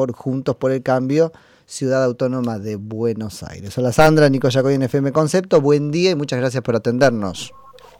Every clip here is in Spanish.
por Juntos por el Cambio, Ciudad Autónoma de Buenos Aires. Hola Sandra, Nico Yacoy en FM Concepto, buen día y muchas gracias por atendernos.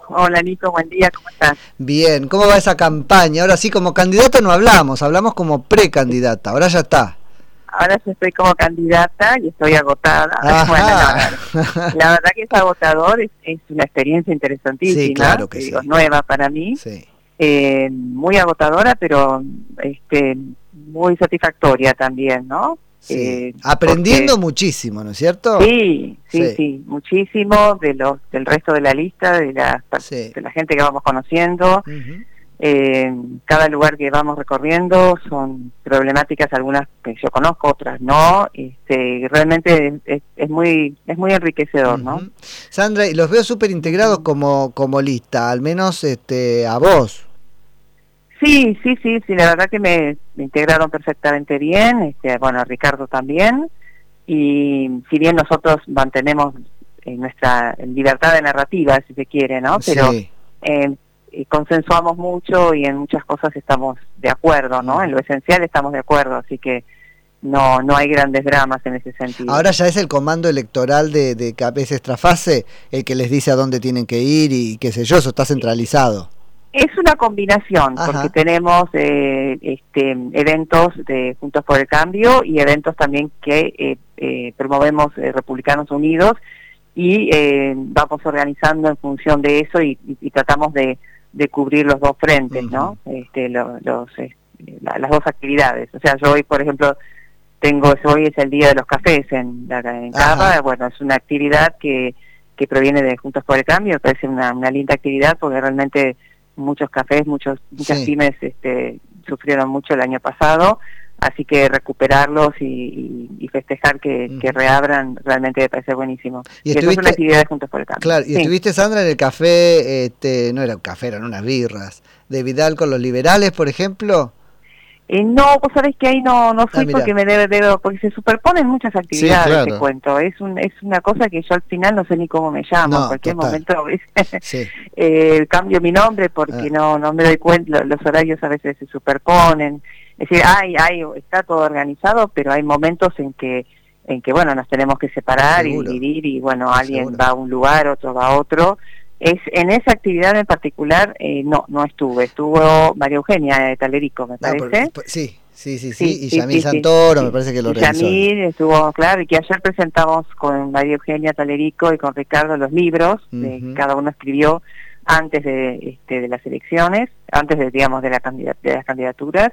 Hola Nico, buen día, ¿cómo estás? Bien, ¿cómo va esa campaña? Ahora sí, como candidata no hablamos, hablamos como precandidata, ahora ya está. Ahora sí estoy como candidata y estoy agotada. Bueno, la, verdad que es agotador, es, una experiencia interesantísima, sí, claro que sí. nueva para mí. Sí. Eh, muy agotadora, pero este muy satisfactoria también, ¿no? Eh, Aprendiendo muchísimo, ¿no es cierto? Sí, sí, sí, muchísimo de los del resto de la lista, de la, de la gente que vamos conociendo. Eh, cada lugar que vamos recorriendo son problemáticas, algunas que yo conozco, otras no. Este, realmente es, muy es muy enriquecedor, ¿no? Sandra, y los veo súper integrados como como lista, al menos este a vos. Sí, sí, sí, sí, la verdad que me, integraron perfectamente bien, este, bueno, Ricardo también, y si bien nosotros mantenemos eh, nuestra libertad de narrativa, si se quiere, ¿no? Pero eh, consensuamos mucho y en muchas cosas estamos de acuerdo, ¿no? En lo esencial estamos de acuerdo, así que no no hay grandes dramas en ese sentido. Ahora ya es el comando electoral de, de Capes Estrafase el que les dice a dónde tienen que ir y qué sé yo, eso está centralizado. Es una combinación, porque tenemos eh, este, eventos de Juntos por el Cambio y eventos también que eh, eh, promovemos Republicanos Unidos y vamos organizando en función de eso y, tratamos de, cubrir los dos frentes, ¿no? Este, los, las dos actividades. O sea, yo hoy, por ejemplo, tengo, hoy es el Día de los Cafés en, en Cava, bueno, es una actividad que, que proviene de Juntos por el Cambio, me parece una, una linda actividad porque realmente muchos cafés, muchos, muchas pymes este, sufrieron mucho el año pasado, así que recuperarlos y, festejar que, reabran realmente me parece buenísimo. Y, eso es una actividad Juntos por el Cambio. Claro, y estuviste, Sandra, en el café, este, no era un café, eran unas birras, de Vidal con los liberales, por ejemplo. Eh, no, vos sabés que ahí no no fui ah, porque me debe, debo, porque se superponen muchas actividades, te cuento. Es un, es una cosa que yo al final no sé ni cómo me llamo, en cualquier momento eh, cambio mi nombre porque ah. no no me doy cuenta, los horarios a veces se superponen. Es decir, hay, hay, está todo organizado, pero hay momentos en que en que bueno nos tenemos que separar y dividir y bueno alguien va a un lugar, otro va a otro es, en esa actividad en particular eh, no no estuve, estuvo María Eugenia de Talerico, me parece. sí, sí, sí, sí, y Yamil Santoro, me parece que lo organizó. Yamil estuvo, claro, y que ayer presentamos con María Eugenia Talerico y con Ricardo los libros, que cada uno escribió antes de, este, de las elecciones, antes de, digamos, de, la de las candidaturas.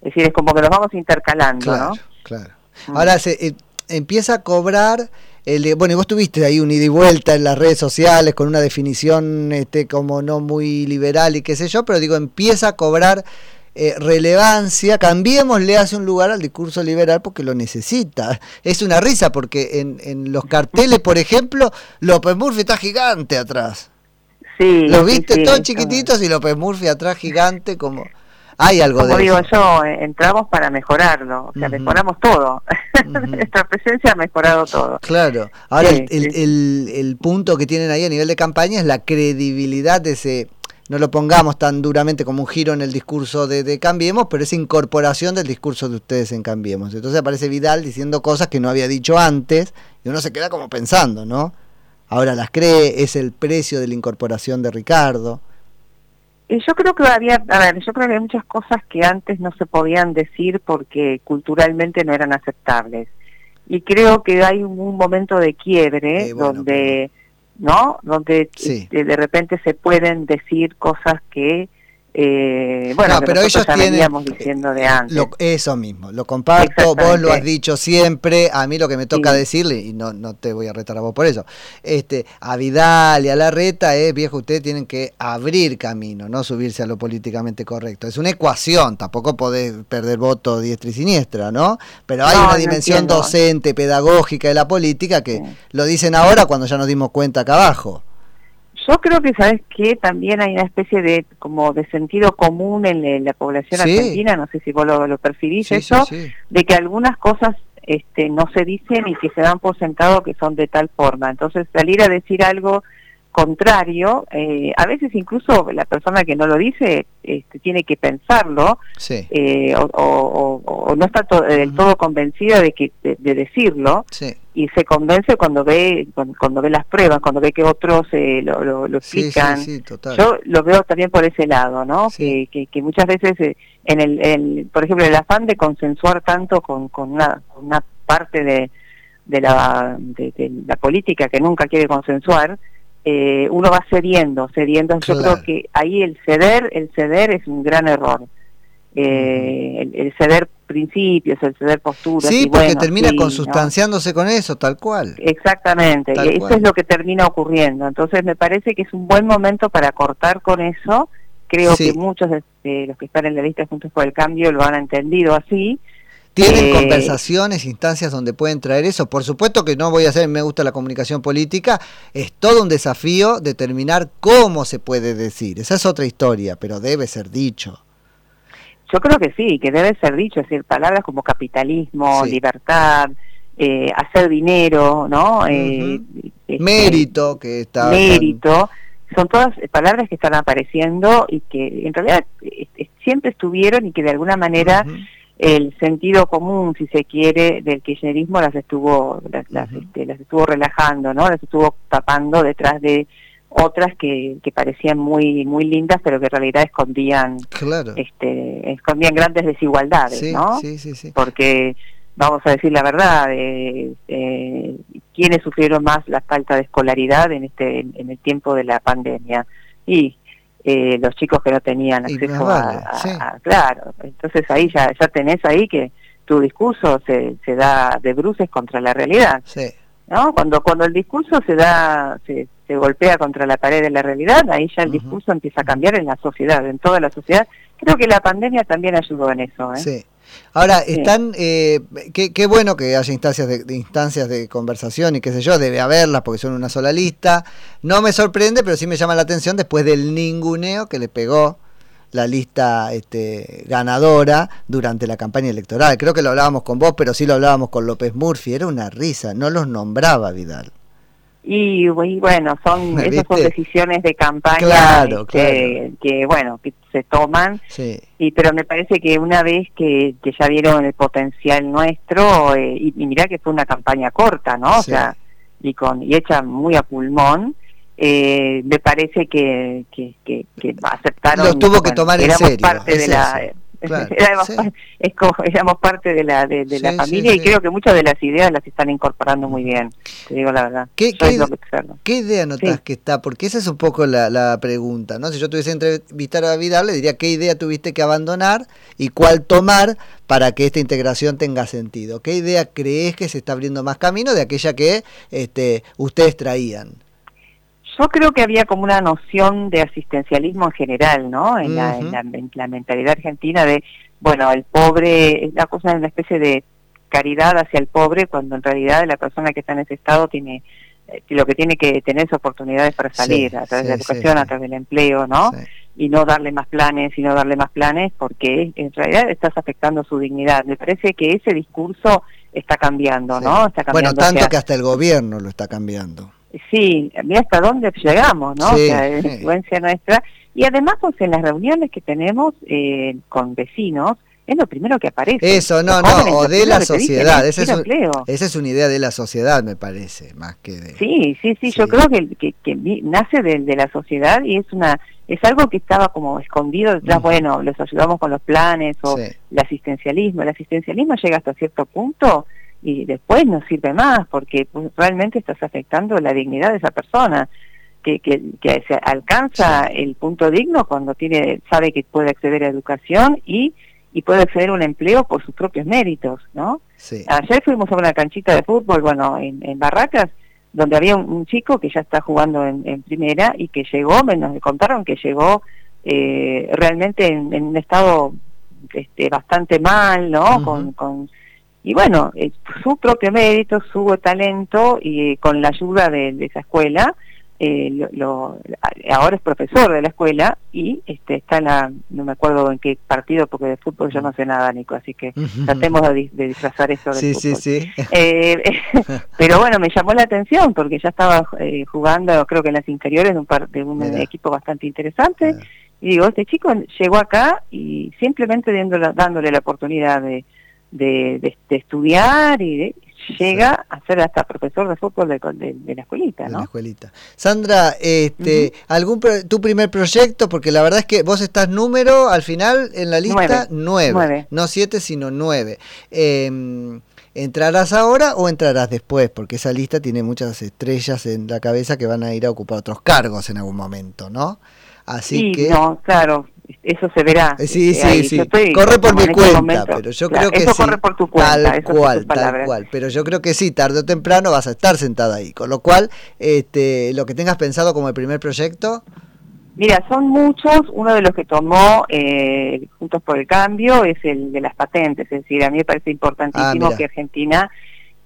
Es decir, es como que los vamos intercalando, claro, ¿no? Claro. Ahora se eh, empieza a cobrar bueno, y vos tuviste ahí un ida y vuelta en las redes sociales con una definición este, como no muy liberal y qué sé yo, pero digo, empieza a cobrar eh, relevancia, cambiemos, le hace un lugar al discurso liberal porque lo necesita. Es una risa porque en, en los carteles, por ejemplo, López Murphy está gigante atrás. Sí, Los viste todos chiquititos y López Murphy atrás gigante como... Hay algo Como digo yo, eh, entramos para mejorarlo, o sea, mejoramos todo. Nuestra presencia ha mejorado todo. Claro. Ahora, el, el, el, punto que tienen ahí a nivel de campaña es la credibilidad de ese, no lo pongamos tan duramente como un giro en el discurso de, de, Cambiemos, pero esa incorporación del discurso de ustedes en Cambiemos. Entonces aparece Vidal diciendo cosas que no había dicho antes y uno se queda como pensando, ¿no? Ahora las cree, es el precio de la incorporación de Ricardo. Yo creo que había, a ver, yo creo que hay muchas cosas que antes no se podían decir porque culturalmente no eran aceptables. Y creo que hay un, momento de quiebre eh, donde, ¿no? Donde de repente se pueden decir cosas que eh, bueno, pero ellos tienen diciendo de antes. eso mismo, lo comparto, vos lo has dicho siempre, a mí lo que me toca decirle, y no, no te voy a retar a vos por eso, este, a Vidal y a la reta es, viejo, ustedes tienen que abrir camino, no subirse a lo políticamente correcto. Es una ecuación, tampoco podés perder voto diestra y siniestra, ¿no? Pero hay una dimensión docente, pedagógica de la política que lo dicen ahora cuando ya nos dimos cuenta acá abajo. Yo creo que, ¿sabes que También hay una especie de como de sentido común en, la población argentina, no sé si vos lo, lo percibís eso, de que algunas cosas este, no se dicen y que se dan por sentado que son de tal forma. Entonces, salir a decir algo contrario, eh, a veces incluso la persona que no lo dice este, tiene que pensarlo eh, o, no está del todo convencida de que de, decirlo y se convence cuando ve cuando, ve las pruebas, cuando ve que otros eh, lo, lo, explican. Yo lo veo también por ese lado, ¿no? Que, que, muchas veces en el, por ejemplo, el afán de consensuar tanto con, con una, una parte de, de la, de la política que nunca quiere consensuar, eh, uno va cediendo, cediendo. Yo creo que ahí el ceder, el ceder es un gran error. Eh, el, ceder principios, el ceder posturas. Sí, porque termina consustanciándose con eso, tal cual. Exactamente, y eso es lo que termina ocurriendo. Entonces me parece que es un buen momento para cortar con eso. Creo que muchos de los que están en la lista Juntos por el Cambio lo han entendido así ¿Tienen eh, conversaciones, instancias donde pueden traer eso? Por supuesto que no voy a hacer, me gusta la comunicación política, es todo un desafío determinar cómo se puede decir. Esa es otra historia, pero debe ser dicho. Yo creo que sí, que debe ser dicho, es decir, palabras como capitalismo, libertad, eh, hacer dinero, ¿no? Eh, este, mérito, que está... Mérito, son todas palabras que están apareciendo y que en realidad siempre estuvieron y que de alguna manera el sentido común, si se quiere, del kirchnerismo las estuvo las, este, las, estuvo relajando, ¿no? Las estuvo tapando detrás de otras que, que parecían muy muy lindas, pero que en realidad escondían este escondían grandes desigualdades, ¿no? Sí, sí, sí. Porque vamos a decir la verdad, eh, eh, ¿quiénes sufrieron más la falta de escolaridad en este en el tiempo de la pandemia? Y eh, los chicos que no tenían acceso a, claro. Entonces ahí ya ya tenés ahí que tu discurso se, se da de bruces contra la realidad no cuando cuando el discurso se da se, se golpea contra la pared de la realidad ahí ya el discurso empieza a cambiar en la sociedad en toda la sociedad. Creo que la pandemia también ayudó en eso ¿eh? Ahora, están, eh, qué, bueno que haya instancias de, instancias de conversación y qué sé yo, debe haberlas porque son una sola lista. No me sorprende, pero sí me llama la atención después del ninguneo que le pegó la lista este, ganadora durante la campaña electoral. Creo que lo hablábamos con vos, pero sí lo hablábamos con López Murphy. Era una risa, no los nombraba Vidal. Y, bueno, son esas son decisiones de campaña este, que, bueno, que se toman. Y pero me parece que una vez que, que ya vieron el potencial nuestro eh, y, mira que fue una campaña corta, ¿no? O sea, y con y hecha muy a pulmón. Eh, me parece que, que, que, aceptaron. Lo tuvo que tomar en serio. Parte de la, éramos, es como, éramos parte de la, de, la familia y creo que muchas de las ideas las están incorporando muy bien, te digo la verdad. ¿Qué, qué, idea notas que está? Porque esa es un poco la, la, pregunta, ¿no? Si yo tuviese entrevistar a Vidal, le diría qué idea tuviste que abandonar y cuál tomar para que esta integración tenga sentido. ¿Qué idea crees que se está abriendo más camino de aquella que este, ustedes traían? Yo creo que había como una noción de asistencialismo en general, ¿no? En, la, en, la, mentalidad argentina de, bueno, el pobre, es la cosa una especie de caridad hacia el pobre, cuando en realidad la persona que está en ese estado tiene eh, lo que tiene que tener es oportunidades para salir a través de la educación, a través del empleo, ¿no? Y no darle más planes y no darle más planes porque en realidad estás afectando su dignidad. Me parece que ese discurso está cambiando, ¿no? Está cambiando bueno, tanto que hasta el gobierno lo está cambiando. Sí, mira hasta dónde llegamos, ¿no? o sea, es influencia nuestra. Y además, pues en las reuniones que tenemos eh, con vecinos, es lo primero que aparece. Eso, no, no, o de la sociedad. esa, es una idea de la sociedad, me parece, más que de... Sí, sí, sí, yo creo que, que, nace de, de, la sociedad y es una es algo que estaba como escondido detrás, bueno, les ayudamos con los planes o el asistencialismo. El asistencialismo llega hasta cierto punto y después no sirve más porque pues, realmente estás afectando la dignidad de esa persona que, que, que se alcanza el punto digno cuando tiene sabe que puede acceder a educación y y puede acceder a un empleo por sus propios méritos, ¿no? Ayer fuimos a una canchita de fútbol, bueno, en, en Barracas, donde había un, chico que ya está jugando en, primera y que llegó, me nos contaron que llegó eh, realmente en, un estado este, bastante mal, ¿no? con, con y bueno, su propio mérito, su talento y con la ayuda de, esa escuela, eh, lo, ahora es profesor de la escuela y este, está en la, no me acuerdo en qué partido, porque de fútbol yo no sé nada, Nico, así que tratemos de, disfrazar eso sí, Sí, sí. Eh, pero bueno, me llamó la atención porque ya estaba eh, jugando, creo que en las inferiores de un, par, de un equipo bastante interesante. Y digo, este chico llegó acá y simplemente dándole la oportunidad de, de, de estudiar y de, llega a ser hasta profesor de fútbol de, la escuelita, ¿no? la escuelita. Sandra, este, algún tu primer proyecto, porque la verdad es que vos estás número al final en la lista nueve, no siete sino nueve. Em, ¿Entrarás ahora o entrarás después? Porque esa lista tiene muchas estrellas en la cabeza que van a ir a ocupar otros cargos en algún momento, ¿no? Así sí, que... No, claro, eso se verá. Eh, sí, sí, sí. Corre por mi cuenta, pero yo creo que eso corre por tu cuenta, tal cual, tal cual. Pero yo creo que sí, tarde o temprano vas a estar sentada ahí. Con lo cual, este, lo que tengas pensado como el primer proyecto. Mira, son muchos. Uno de los que tomó eh, Juntos por el Cambio es el de las patentes. Es decir, a mí me parece importantísimo ah, que Argentina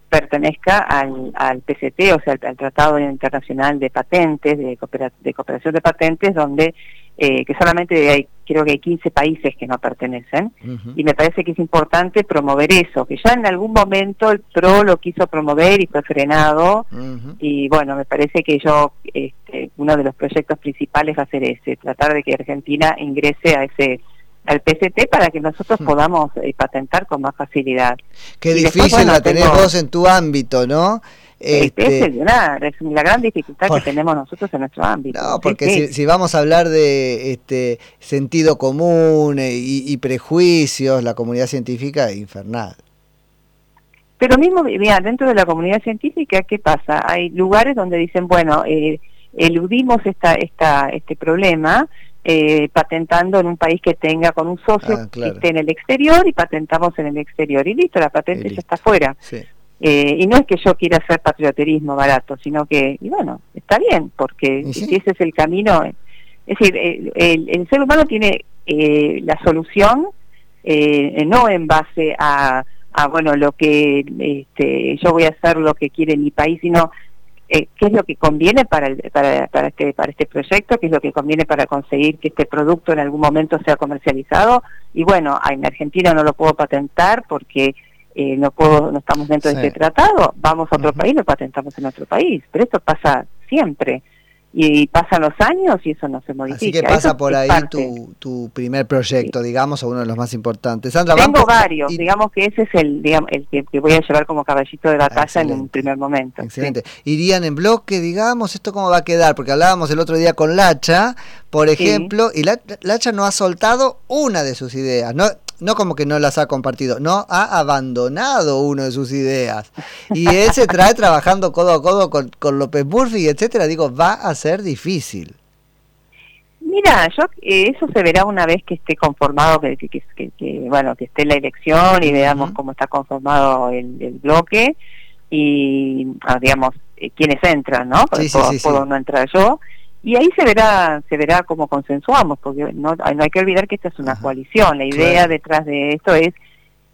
pertenezca al, al PCT, o sea, al, Tratado Internacional de Patentes, de, de Cooperación de Patentes, donde eh, que solamente hay, creo que hay 15 países que no pertenecen, y me parece que es importante promover eso, que ya en algún momento el PRO lo quiso promover y fue frenado, y bueno, me parece que yo, este, uno de los proyectos principales va a ser ese, tratar de que Argentina ingrese a ese al PCT para que nosotros podamos eh, patentar con más facilidad. Qué difícil la tenés vos en tu ámbito, ¿no? Este, es, la gran dificultad que tenemos nosotros en nuestro ámbito. No, porque si, vamos a hablar de este sentido común eh, y, prejuicios, la comunidad científica es infernal. Pero mismo, mira, dentro de la comunidad científica, ¿qué pasa? Hay lugares donde dicen, bueno, eh, eludimos esta, esta, este problema eh, patentando en un país que tenga con un socio ah, que esté en el exterior y patentamos en el exterior y listo, la patente ya está fuera. Sí. Eh, y no es que yo quiera hacer patrioterismo barato, sino que, y bueno, está bien, porque si ese es el camino, es decir, el, ser humano tiene eh, la solución eh, no en base a, a, bueno, lo que este, yo voy a hacer lo que quiere mi país, sino qué es lo que conviene para, el, para, para, este, para este proyecto, qué es lo que conviene para conseguir que este producto en algún momento sea comercializado. Y bueno, en Argentina no lo puedo patentar porque eh, no puedo, no estamos dentro de este tratado, vamos a otro país, lo patentamos en otro país. Pero esto pasa siempre. Y pasan los años y eso no se modifica. Así que pasa por ahí tu, tu, primer proyecto, digamos, o uno de los más importantes. Sandra, Tengo varios, digamos que ese es el, digamos, el que, voy a llevar como caballito de batalla en un primer momento. Excelente. ¿Irían en bloque, digamos? ¿Esto cómo va a quedar? Porque hablábamos el otro día con Lacha, por ejemplo, y Lacha no ha soltado una de sus ideas. No, no como que no las ha compartido, no, ha abandonado una de sus ideas. Y él se trae trabajando codo a codo con, con López Murphy, etcétera. Digo, va a ser difícil. Mira, yo eh, eso se verá una vez que esté conformado, que, que, bueno, que esté la elección y veamos cómo está conformado el, bloque y, ah, digamos, eh, quiénes entran, ¿no? Porque puedo no entrar yo y ahí se verá se verá cómo consensuamos porque no, no hay que olvidar que esta es una coalición. La idea detrás de esto es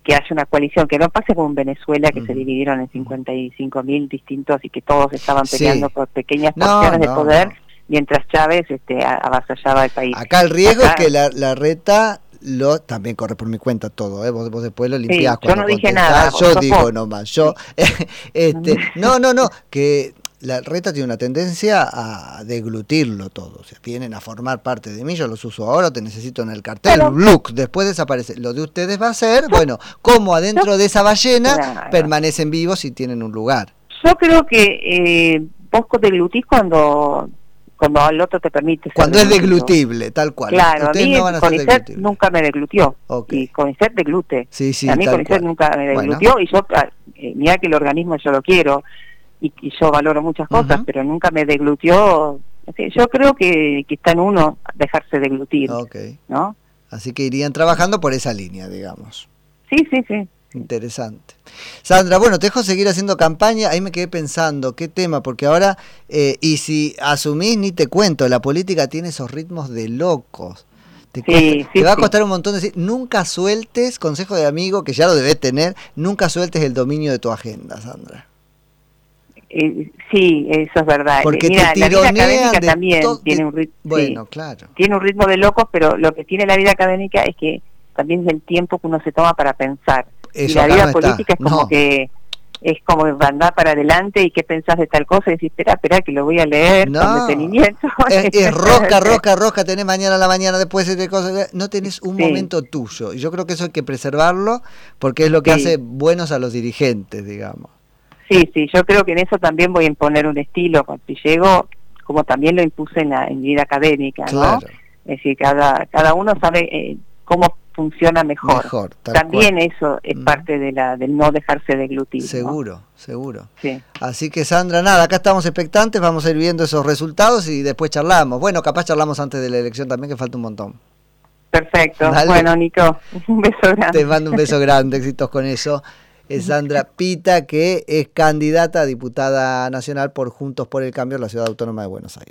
que haya una coalición que no pase como en Venezuela que se dividieron en 55 mil distintos y que todos estaban peleando por pequeñas porciones de poder mientras Chávez este avasallaba el país. Acá el riesgo es que la, la reta lo también corre por mi cuenta todo, ¿eh? vos, después lo limpiás. yo no dije nada. Yo digo nomás, yo, este, no, no, no, que la reta tiene una tendencia a deglutirlo todo. O sea, vienen a formar parte de mí, yo los uso ahora, te necesito en el cartel, look, después desaparece. Lo de ustedes va a ser, bueno, como adentro de esa ballena permanecen vivos y tienen un lugar. Yo creo que eh, vos deglutís cuando cuando el otro te permite Cuando es deglutible, tal cual. Claro, a mí nunca me deglutió. Y CONICET deglute. Sí, sí, a mí CONICET nunca me deglutió y yo, ah, eh, mira que el organismo yo lo quiero y, yo valoro muchas cosas, pero nunca me deglutió. yo creo que, está en uno dejarse deglutir, ¿no? Así que irían trabajando por esa línea, digamos. Sí, sí, sí. Interesante. Sandra, bueno, te dejo seguir haciendo campaña. Ahí me quedé pensando, ¿qué tema? Porque ahora, eh, y si asumís, ni te cuento, la política tiene esos ritmos de locos. Te, te va a costar un montón decir, nunca sueltes, consejo de amigo, que ya lo debes tener, nunca sueltes el dominio de tu agenda, Sandra Eh, sí, eso es verdad. Porque Mira, la vida académica también tiene un ritmo. Bueno, claro. Tiene un ritmo de locos, pero lo que tiene la vida académica es que también es el tiempo que uno se toma para pensar. y la vida política es como que es como andar para adelante y qué pensás de tal cosa y decís, espera, espera, que lo voy a leer con detenimiento. Es, es roca, roca, roca, tenés mañana a la mañana después de cosas, no tenés un momento tuyo. Y yo creo que eso hay que preservarlo porque es lo que hace buenos a los dirigentes, digamos. Sí, sí, yo creo que en eso también voy a imponer un estilo, si llego, como también lo impuse en la en vida académica, ¿no? Es decir, cada, cada uno sabe eh, cómo funciona mejor. También eso es parte de la del no dejarse deglutir. Seguro, seguro. Sí. Así que Sandra, nada, acá estamos expectantes, vamos a ir viendo esos resultados y después charlamos. Bueno, capaz charlamos antes de la elección también, que falta un montón. Perfecto. Bueno, Nico, un beso grande. Te mando un beso grande, éxitos con eso. Es Sandra Pita, que es candidata a diputada nacional por Juntos por el Cambio en la Ciudad Autónoma de Buenos Aires.